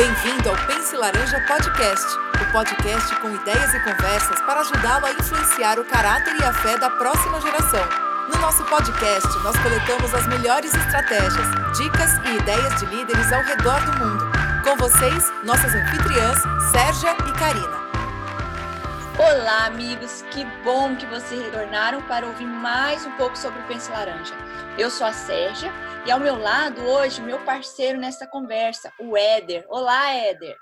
Bem-vindo ao Pense Laranja Podcast, o podcast com ideias e conversas para ajudá-lo a influenciar o caráter e a fé da próxima geração. No nosso podcast, nós coletamos as melhores estratégias, dicas e ideias de líderes ao redor do mundo. Com vocês, nossas anfitriãs, Sérgia e Karina. Olá, amigos! Que bom que vocês retornaram para ouvir mais um pouco sobre o Pense Laranja. Eu sou a Sérgia e ao meu lado hoje, meu parceiro nessa conversa, o Éder. Olá, Éder!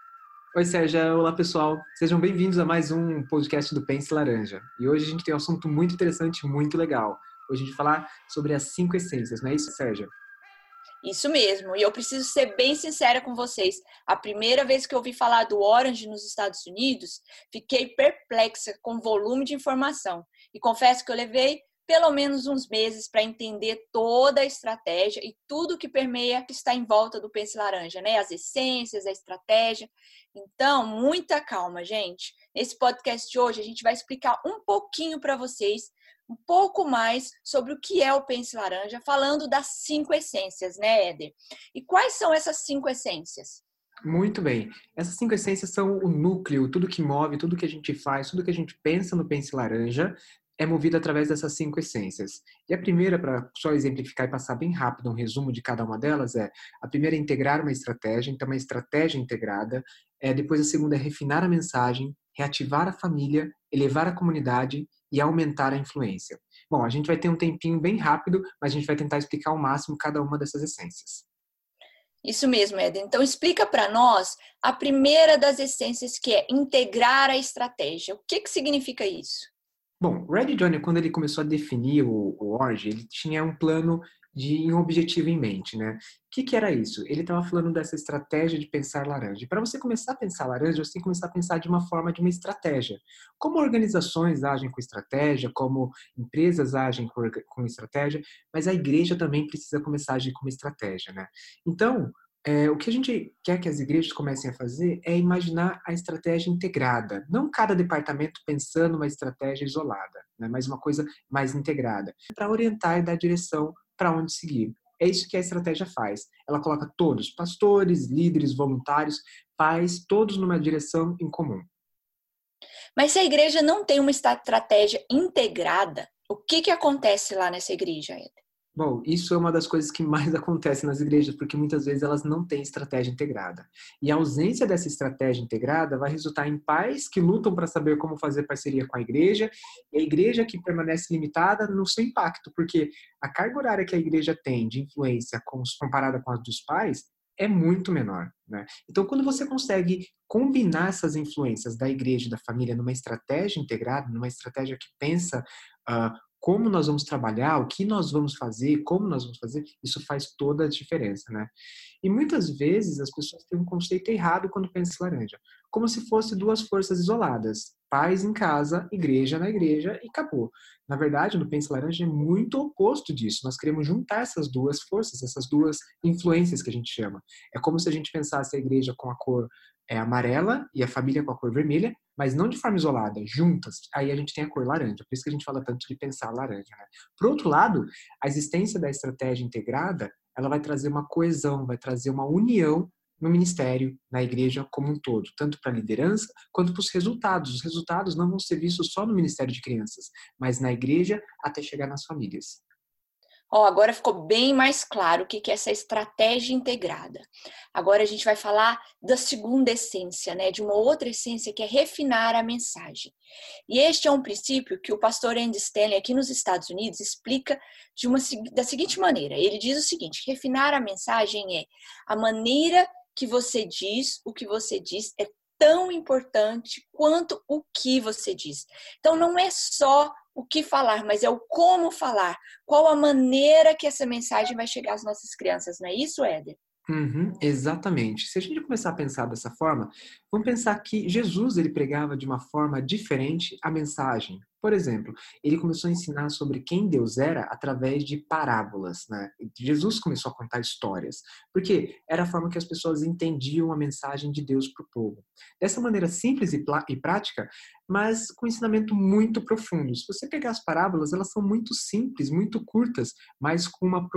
Oi, Sérgia. Olá, pessoal. Sejam bem-vindos a mais um podcast do Pense Laranja. E hoje a gente tem um assunto muito interessante, muito legal. Hoje a gente vai falar sobre as cinco essências, não é isso, Sérgia? Isso mesmo. E eu preciso ser bem sincera com vocês. A primeira vez que eu ouvi falar do Orange nos Estados Unidos, fiquei perplexa com o volume de informação. E confesso que eu levei pelo menos uns meses para entender toda a estratégia e tudo que permeia que está em volta do Pense Laranja, né? As essências, a estratégia. Então, muita calma, gente. Nesse podcast de hoje, a gente vai explicar um pouquinho para vocês, um pouco mais sobre o que é o Pense Laranja, falando das cinco essências, né, Éder? E quais são essas cinco essências? Muito bem. Essas cinco essências são o núcleo, tudo que move, tudo que a gente faz, tudo que a gente pensa no Pense Laranja, é movido através dessas cinco essências. E a primeira, para só exemplificar e passar bem rápido um resumo de cada uma delas, é a primeira é integrar uma estratégia, então uma estratégia integrada. É, depois a segunda é refinar a mensagem, reativar a família, elevar a comunidade e aumentar a influência. Bom, a gente vai ter um tempinho bem rápido, mas a gente vai tentar explicar ao máximo cada uma dessas essências. Isso mesmo, Ed. Então explica para nós a primeira das essências que é integrar a estratégia. O que, que significa isso? Bom, Red Johnny, quando ele começou a definir o, o Orge, ele tinha um plano de um objetivo em mente, né? O que, que era isso? Ele estava falando dessa estratégia de pensar laranja. Para você começar a pensar laranja, você tem que começar a pensar de uma forma de uma estratégia. Como organizações agem com estratégia, como empresas agem com, com estratégia, mas a igreja também precisa começar a agir com uma estratégia, né? Então, é, o que a gente quer que as igrejas comecem a fazer é imaginar a estratégia integrada, não cada departamento pensando uma estratégia isolada, né, mas uma coisa mais integrada, para orientar e dar direção para onde seguir. É isso que a estratégia faz. Ela coloca todos, pastores, líderes, voluntários, pais, todos numa direção em comum. Mas se a igreja não tem uma estratégia integrada, o que, que acontece lá nessa igreja, Eder? Bom, isso é uma das coisas que mais acontece nas igrejas, porque muitas vezes elas não têm estratégia integrada. E a ausência dessa estratégia integrada vai resultar em pais que lutam para saber como fazer parceria com a igreja, e a igreja que permanece limitada no seu impacto, porque a carga horária que a igreja tem de influência comparada com a dos pais é muito menor. Né? Então, quando você consegue combinar essas influências da igreja e da família numa estratégia integrada, numa estratégia que pensa uh, como nós vamos trabalhar, o que nós vamos fazer, como nós vamos fazer, isso faz toda a diferença, né? E muitas vezes as pessoas têm um conceito errado quando pensam em laranja, como se fosse duas forças isoladas, pais em casa, igreja na igreja e acabou. Na verdade, no Pense Laranja é muito oposto disso. Nós queremos juntar essas duas forças, essas duas influências que a gente chama. É como se a gente pensasse a igreja com a cor é, amarela e a família com a cor vermelha, mas não de forma isolada, juntas. Aí a gente tem a cor laranja, por isso que a gente fala tanto de pensar laranja. Né? Por outro lado, a existência da estratégia integrada, ela vai trazer uma coesão, vai trazer uma união no ministério, na igreja como um todo, tanto para a liderança quanto para os resultados. Os resultados não vão ser vistos só no ministério de crianças, mas na igreja até chegar nas famílias. Ó, oh, agora ficou bem mais claro o que é essa estratégia integrada. Agora a gente vai falar da segunda essência, né? De uma outra essência que é refinar a mensagem. E este é um princípio que o pastor Andy Stanley aqui nos Estados Unidos explica de uma da seguinte maneira. Ele diz o seguinte: refinar a mensagem é a maneira que você diz, o que você diz é tão importante quanto o que você diz. Então não é só o que falar, mas é o como falar. Qual a maneira que essa mensagem vai chegar às nossas crianças, não é isso, Éder? Uhum, exatamente. Se a gente começar a pensar dessa forma, vamos pensar que Jesus ele pregava de uma forma diferente a mensagem. Por exemplo, ele começou a ensinar sobre quem Deus era através de parábolas, né? Jesus começou a contar histórias, porque era a forma que as pessoas entendiam a mensagem de Deus para o povo. Dessa maneira simples e, e, prática, mas com ensinamento muito profundo. Se você pegar as parábolas, elas são muito simples, muito curtas, mas com uma,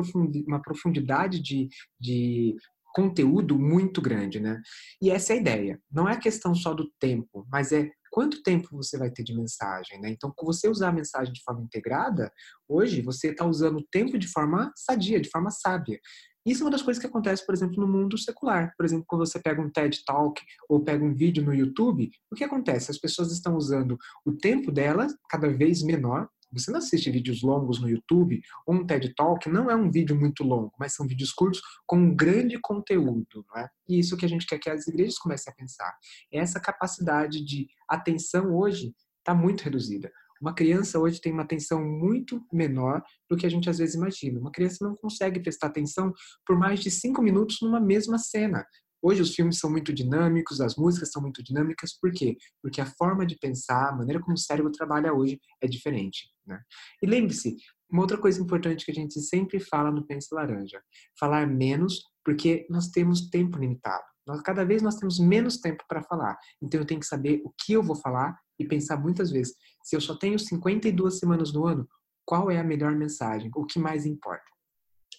uma profundidade de, de conteúdo muito grande, né? E essa é a ideia. Não é questão só do tempo, mas é quanto tempo você vai ter de mensagem, né? Então, com você usar a mensagem de forma integrada, hoje você está usando o tempo de forma sadia, de forma sábia. Isso é uma das coisas que acontece, por exemplo, no mundo secular. Por exemplo, quando você pega um TED Talk ou pega um vídeo no YouTube, o que acontece? As pessoas estão usando o tempo delas cada vez menor. Você não assiste vídeos longos no YouTube ou um TED Talk, não é um vídeo muito longo, mas são vídeos curtos com um grande conteúdo. Não é? E isso que a gente quer que as igrejas comecem a pensar. Essa capacidade de atenção hoje está muito reduzida. Uma criança hoje tem uma atenção muito menor do que a gente às vezes imagina. Uma criança não consegue prestar atenção por mais de cinco minutos numa mesma cena. Hoje os filmes são muito dinâmicos, as músicas são muito dinâmicas, por quê? Porque a forma de pensar, a maneira como o cérebro trabalha hoje é diferente. Né? E lembre-se, uma outra coisa importante que a gente sempre fala no Pense Laranja, falar menos, porque nós temos tempo limitado. Nós, cada vez nós temos menos tempo para falar. Então eu tenho que saber o que eu vou falar e pensar muitas vezes, se eu só tenho 52 semanas no ano, qual é a melhor mensagem? O que mais importa?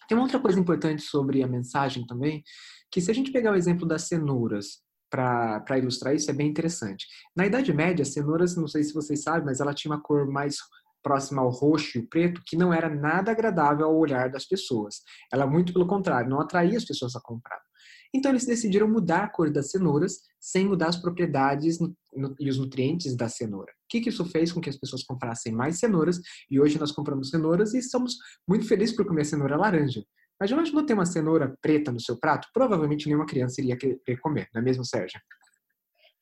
Tem uma outra coisa importante sobre a mensagem também, que se a gente pegar o exemplo das cenouras para ilustrar isso, é bem interessante. Na Idade Média, cenouras, não sei se vocês sabem, mas ela tinha uma cor mais próxima ao roxo e preto, que não era nada agradável ao olhar das pessoas. Ela, muito pelo contrário, não atraía as pessoas a comprar. Então eles decidiram mudar a cor das cenouras sem mudar as propriedades e os nutrientes da cenoura. O que, que isso fez com que as pessoas comprassem mais cenouras e hoje nós compramos cenouras e estamos muito felizes por comer cenoura laranja. Mas já imaginou ter uma cenoura preta no seu prato? Provavelmente nenhuma criança iria querer comer, não é mesmo, Sérgio?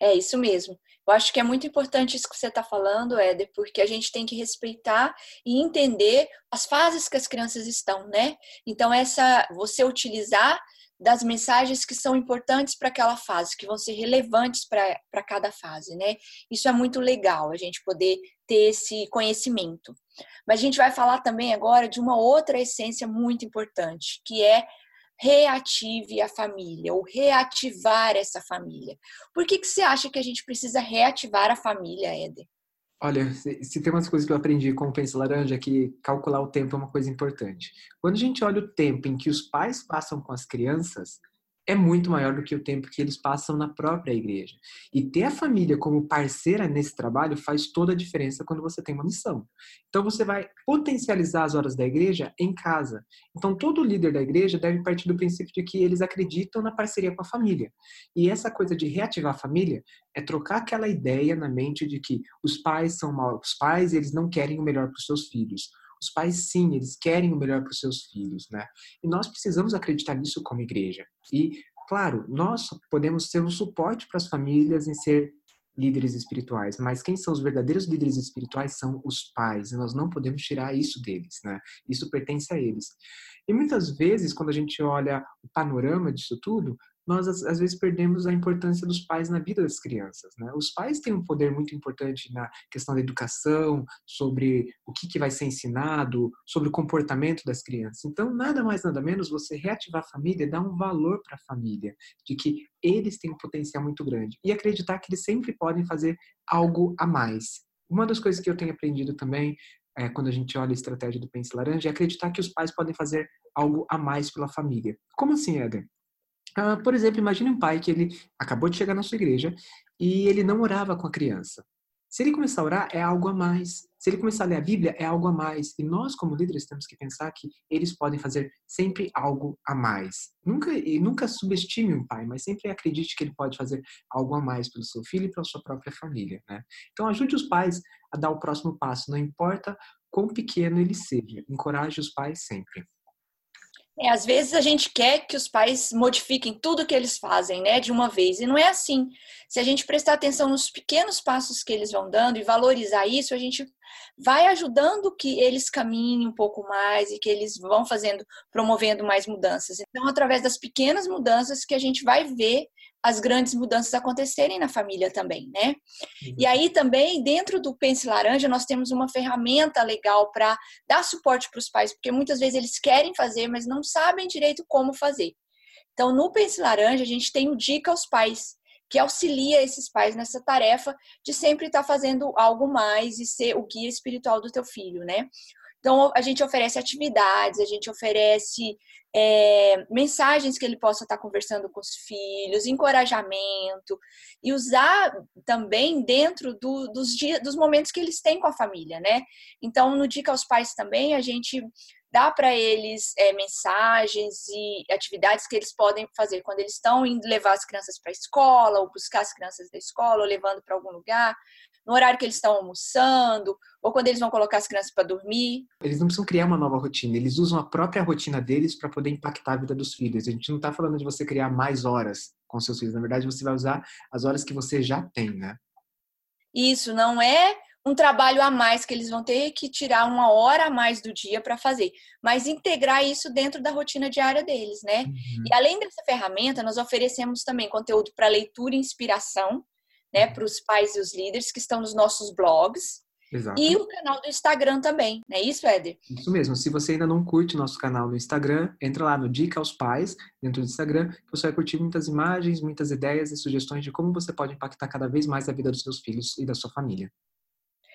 É isso mesmo. Eu acho que é muito importante isso que você está falando, Éder, porque a gente tem que respeitar e entender as fases que as crianças estão, né? Então, essa você utilizar das mensagens que são importantes para aquela fase, que vão ser relevantes para cada fase, né? Isso é muito legal, a gente poder ter esse conhecimento. Mas a gente vai falar também agora de uma outra essência muito importante, que é reative a família, ou reativar essa família. Por que, que você acha que a gente precisa reativar a família, Éder? Olha, se, tem umas coisas que eu aprendi com o Pense Laranja, que calcular o tempo é uma coisa importante. Quando a gente olha o tempo em que os pais passam com as crianças, é muito maior do que o tempo que eles passam na própria igreja. E ter a família como parceira nesse trabalho faz toda a diferença quando você tem uma missão. Então você vai potencializar as horas da igreja em casa. Então todo líder da igreja deve partir do princípio de que eles acreditam na parceria com a família. E essa coisa de reativar a família é trocar aquela ideia na mente de que os pais são maus pais eles não querem o melhor para os seus filhos. Os pais, sim, eles querem o melhor para os seus filhos, né? E nós precisamos acreditar nisso como igreja. E, claro, nós podemos ser um suporte para as famílias em ser líderes espirituais, mas quem são os verdadeiros líderes espirituais são os pais, e nós não podemos tirar isso deles, né? Isso pertence a eles. E muitas vezes, quando a gente olha o panorama disso tudo, nós às vezes perdemos a importância dos pais na vida das crianças. Né? Os pais têm um poder muito importante na questão da educação, sobre o que, que vai ser ensinado, sobre o comportamento das crianças. Então, nada mais, nada menos, você reativar a família, dar um valor para a família, de que eles têm um potencial muito grande e acreditar que eles sempre podem fazer algo a mais. Uma das coisas que eu tenho aprendido também é, quando a gente olha a estratégia do Pense Laranja é acreditar que os pais podem fazer algo a mais pela família. Como assim, Eder? Uh, por exemplo, imagine um pai que ele acabou de chegar na sua igreja e ele não orava com a criança. Se ele começar a orar, é algo a mais. Se ele começar a ler a Bíblia, é algo a mais. E nós, como líderes, temos que pensar que eles podem fazer sempre algo a mais. Nunca, e nunca subestime um pai, mas sempre acredite que ele pode fazer algo a mais pelo seu filho e pela sua própria família. Né? Então, ajude os pais a dar o próximo passo, não importa quão pequeno ele seja. Encoraje os pais sempre. É, às vezes a gente quer que os pais modifiquem tudo que eles fazem, né, de uma vez, e não é assim. Se a gente prestar atenção nos pequenos passos que eles vão dando e valorizar isso, a gente vai ajudando que eles caminhem um pouco mais e que eles vão fazendo, promovendo mais mudanças. Então, através das pequenas mudanças que a gente vai ver as grandes mudanças acontecerem na família também, né? Uhum. E aí também, dentro do Pense Laranja, nós temos uma ferramenta legal para dar suporte para os pais, porque muitas vezes eles querem fazer, mas não sabem direito como fazer. Então, no Pense Laranja, a gente tem o Dica aos Pais, que auxilia esses pais nessa tarefa de sempre estar tá fazendo algo mais e ser o guia espiritual do teu filho, né? Então, a gente oferece atividades, a gente oferece é, mensagens que ele possa estar conversando com os filhos, encorajamento, e usar também dentro do, dos, dias, dos momentos que eles têm com a família, né? Então, no Dica aos Pais também, a gente dá para eles é, mensagens e atividades que eles podem fazer quando eles estão indo levar as crianças para a escola, ou buscar as crianças da escola, ou levando para algum lugar no horário que eles estão almoçando, ou quando eles vão colocar as crianças para dormir. Eles não precisam criar uma nova rotina, eles usam a própria rotina deles para poder impactar a vida dos filhos. A gente não está falando de você criar mais horas com seus filhos, na verdade você vai usar as horas que você já tem, né? Isso, não é um trabalho a mais que eles vão ter que tirar uma hora a mais do dia para fazer, mas integrar isso dentro da rotina diária deles, né? Uhum. E além dessa ferramenta, nós oferecemos também conteúdo para leitura e inspiração, né, para os pais e os líderes que estão nos nossos blogs. Exato. E o canal do Instagram também, não é isso, Éder? Isso mesmo. Se você ainda não curte nosso canal no Instagram, entra lá no Dica aos Pais, dentro do Instagram, que você vai curtir muitas imagens, muitas ideias e sugestões de como você pode impactar cada vez mais a vida dos seus filhos e da sua família.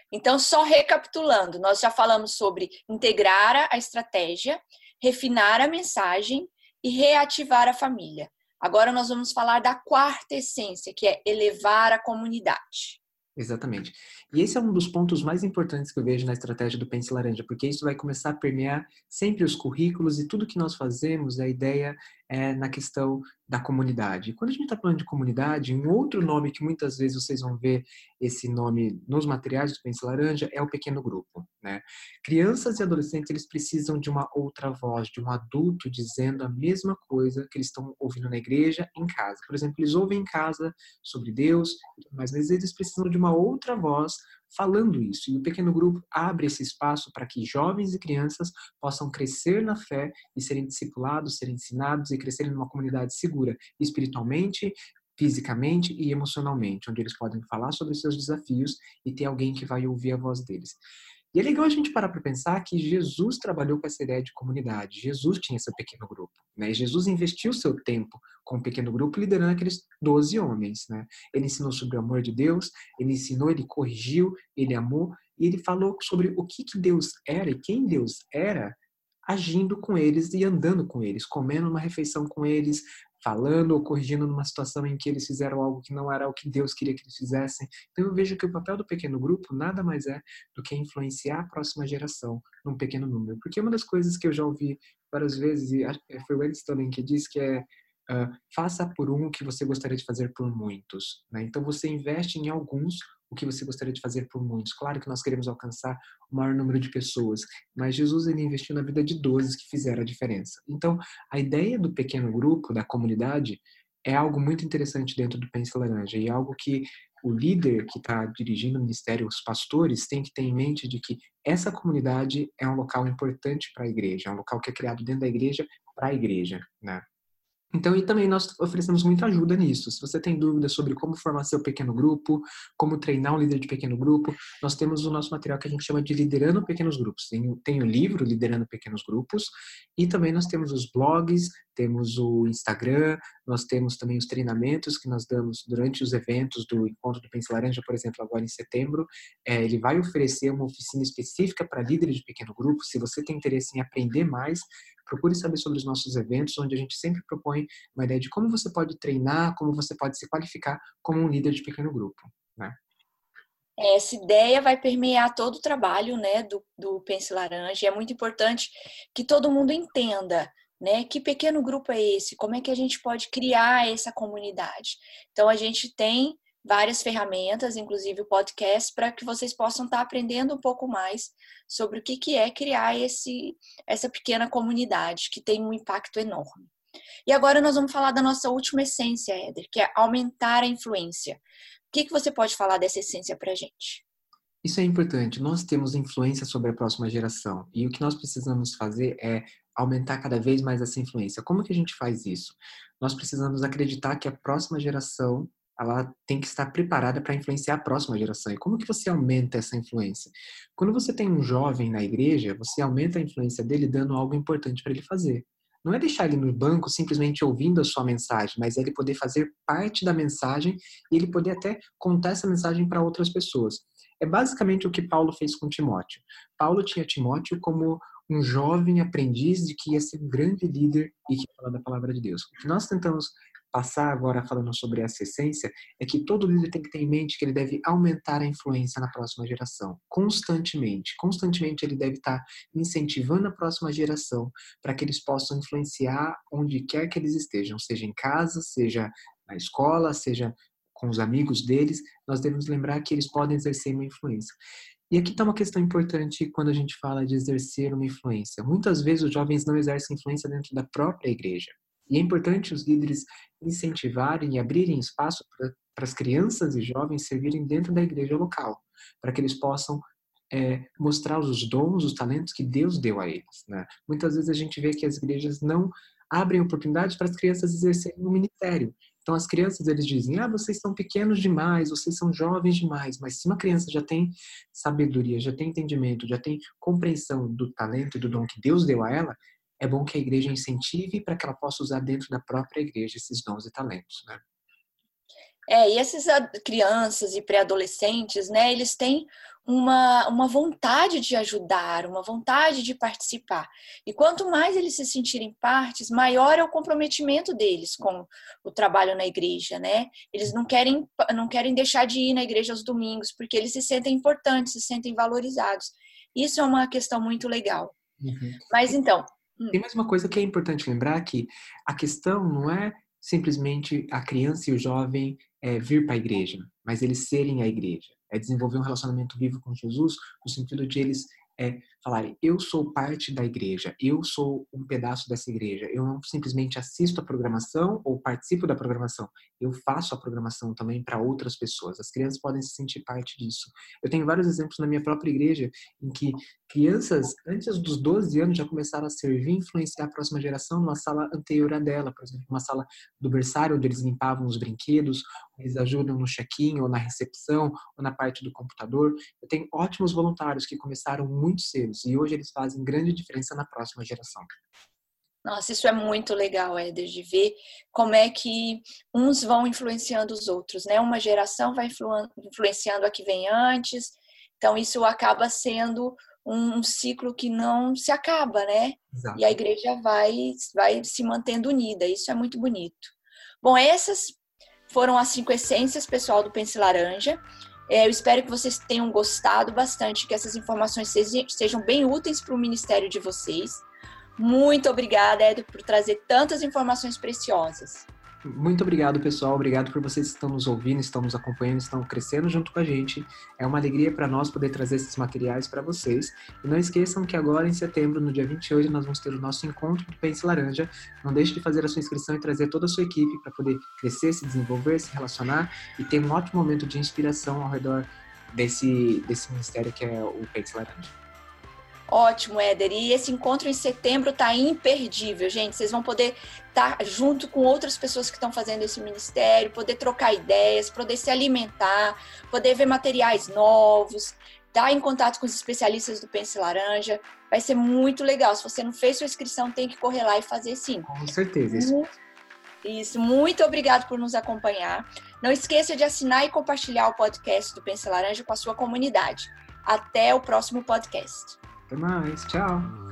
Então, só recapitulando, nós já falamos sobre integrar a estratégia, refinar a mensagem e reativar a família. Agora nós vamos falar da quarta essência, que é elevar a comunidade. Exatamente. E esse é um dos pontos mais importantes que eu vejo na estratégia do Pense Laranja, porque isso vai começar a permear sempre os currículos e tudo que nós fazemos, a ideia é na questão da comunidade. quando a gente está falando de comunidade, um outro nome que muitas vezes vocês vão ver esse nome nos materiais do Pense Laranja é o pequeno grupo. Né? Crianças e adolescentes eles precisam de uma outra voz, de um adulto dizendo a mesma coisa que eles estão ouvindo na igreja, em casa. Por exemplo, eles ouvem em casa sobre Deus, mas às vezes eles precisam de uma outra voz falando isso. E o pequeno grupo abre esse espaço para que jovens e crianças possam crescer na fé e serem discipulados, serem ensinados e crescerem numa comunidade segura, espiritualmente, fisicamente e emocionalmente, onde eles podem falar sobre seus desafios e ter alguém que vai ouvir a voz deles. E é legal a gente parar para pensar que Jesus trabalhou com essa ideia de comunidade. Jesus tinha esse pequeno grupo. Né? Jesus investiu seu tempo com o um pequeno grupo, liderando aqueles 12 homens. Né? Ele ensinou sobre o amor de Deus, ele ensinou, ele corrigiu, ele amou, e ele falou sobre o que, que Deus era e quem Deus era, agindo com eles e andando com eles, comendo uma refeição com eles, falando ou corrigindo numa situação em que eles fizeram algo que não era o que Deus queria que eles fizessem. Então eu vejo que o papel do pequeno grupo nada mais é do que influenciar a próxima geração num pequeno número. Porque uma das coisas que eu já ouvi várias vezes, e foi o Elis também que disse que é uh, faça por um o que você gostaria de fazer por muitos. Né? Então você investe em alguns o que você gostaria de fazer por muitos. Claro que nós queremos alcançar o maior número de pessoas, mas Jesus ele investiu na vida de 12 que fizeram a diferença. Então, a ideia do pequeno grupo, da comunidade, é algo muito interessante dentro do Pense Laranja e é algo que o líder que está dirigindo o ministério, os pastores, tem que ter em mente de que essa comunidade é um local importante para a igreja, é um local que é criado dentro da igreja para a igreja, né? Então, e também nós oferecemos muita ajuda nisso. Se você tem dúvidas sobre como formar seu pequeno grupo, como treinar um líder de pequeno grupo, nós temos o nosso material que a gente chama de Liderando Pequenos Grupos. Tem, tem o livro Liderando Pequenos Grupos e também nós temos os blogs, temos o Instagram, nós temos também os treinamentos que nós damos durante os eventos do Encontro do Pense Laranja, por exemplo, agora em setembro. É, ele vai oferecer uma oficina específica para líderes de pequeno grupo. Se você tem interesse em aprender mais, procure saber sobre os nossos eventos, onde a gente sempre propõe uma ideia de como você pode treinar, como você pode se qualificar como um líder de pequeno grupo. Né? Essa ideia vai permear todo o trabalho né, do, do Pense Laranja. É muito importante que todo mundo entenda né? Que pequeno grupo é esse? Como é que a gente pode criar essa comunidade? Então a gente tem várias ferramentas, inclusive o podcast, para que vocês possam estar aprendendo um pouco mais sobre o que, que é criar esse, essa pequena comunidade, que tem um impacto enorme. E agora nós vamos falar da nossa última essência, Éder, que é aumentar a influência. O que, que você pode falar dessa essência para a gente? Isso é importante. Nós temos influência sobre a próxima geração e o que nós precisamos fazer é aumentar cada vez mais essa influência. Como que a gente faz isso? Nós precisamos acreditar que a próxima geração ela tem que estar preparada para influenciar a próxima geração. E como que você aumenta essa influência? Quando você tem um jovem na igreja, você aumenta a influência dele dando algo importante para ele fazer. Não é deixar ele no banco simplesmente ouvindo a sua mensagem, mas é ele poder fazer parte da mensagem e ele poder até contar essa mensagem para outras pessoas. É basicamente o que Paulo fez com Timóteo. Paulo tinha Timóteo como um jovem aprendiz de que ia ser um grande líder e que fala da palavra de Deus. O que nós tentamos passar agora falando sobre essa essência é que todo líder tem que ter em mente que ele deve aumentar a influência na próxima geração, constantemente. Constantemente ele deve estar incentivando a próxima geração para que eles possam influenciar onde quer que eles estejam, seja em casa, seja na escola, seja com os amigos deles. Nós devemos lembrar que eles podem exercer uma influência. E aqui está uma questão importante quando a gente fala de exercer uma influência. Muitas vezes os jovens não exercem influência dentro da própria igreja. E é importante os líderes incentivarem e abrirem espaço para as crianças e jovens servirem dentro da igreja local, para que eles possam é, mostrar os dons, os talentos que Deus deu a eles. Né? Muitas vezes a gente vê que as igrejas não abrem oportunidades para as crianças exercerem o um ministério. Então as crianças eles dizem: "Ah, vocês são pequenos demais, vocês são jovens demais". Mas se uma criança já tem sabedoria, já tem entendimento, já tem compreensão do talento e do dom que Deus deu a ela, é bom que a igreja incentive para que ela possa usar dentro da própria igreja esses dons e talentos, né? É, e essas crianças e pré-adolescentes, né, eles têm uma, uma vontade de ajudar, uma vontade de participar. E quanto mais eles se sentirem partes, maior é o comprometimento deles com o trabalho na igreja, né? Eles não querem, não querem deixar de ir na igreja aos domingos, porque eles se sentem importantes, se sentem valorizados. Isso é uma questão muito legal. Uhum. Mas então, Hum. Tem mais uma coisa que é importante lembrar que a questão não é simplesmente a criança e o jovem é, vir para a igreja, mas eles serem a igreja. É desenvolver um relacionamento vivo com Jesus no sentido de eles é, falarem: eu sou parte da igreja, eu sou um pedaço dessa igreja. Eu não simplesmente assisto a programação ou participo da programação, eu faço a programação também para outras pessoas. As crianças podem se sentir parte disso. Eu tenho vários exemplos na minha própria igreja em que crianças, antes dos 12 anos, já começaram a servir e influenciar a próxima geração numa sala anterior à dela, por exemplo, uma sala do berçário, onde eles limpavam os brinquedos, eles ajudam no check-in, ou na recepção, ou na parte do computador. Eu tenho ótimos voluntários que começaram muito cedo e hoje eles fazem grande diferença na próxima geração. Nossa, isso é muito legal, Éder, de ver como é que uns vão influenciando os outros, né? Uma geração vai influ influenciando a que vem antes, então isso acaba sendo um ciclo que não se acaba, né? Exato. E a igreja vai, vai se mantendo unida, isso é muito bonito. Bom, essas foram as cinco essências, pessoal, do Pense Laranja. É, eu espero que vocês tenham gostado bastante, que essas informações sejam bem úteis para o ministério de vocês. Muito obrigada, Edu, por trazer tantas informações preciosas. Muito obrigado, pessoal. Obrigado por vocês que estão nos ouvindo, estão nos acompanhando, estão crescendo junto com a gente. É uma alegria para nós poder trazer esses materiais para vocês. E não esqueçam que agora, em setembro, no dia 28, nós vamos ter o nosso encontro do Pense Laranja. Não deixe de fazer a sua inscrição e trazer toda a sua equipe para poder crescer, se desenvolver, se relacionar e ter um ótimo momento de inspiração ao redor desse, desse ministério que é o Pense Laranja. Ótimo, Éder. E esse encontro em setembro tá imperdível, gente. Vocês vão poder estar tá junto com outras pessoas que estão fazendo esse ministério, poder trocar ideias, poder se alimentar, poder ver materiais novos, estar tá em contato com os especialistas do Pense Laranja. Vai ser muito legal. Se você não fez sua inscrição, tem que correr lá e fazer sim. Com certeza. Isso. Isso, muito obrigado por nos acompanhar. Não esqueça de assinar e compartilhar o podcast do Pense Laranja com a sua comunidade. Até o próximo podcast. Até mais. Tchau.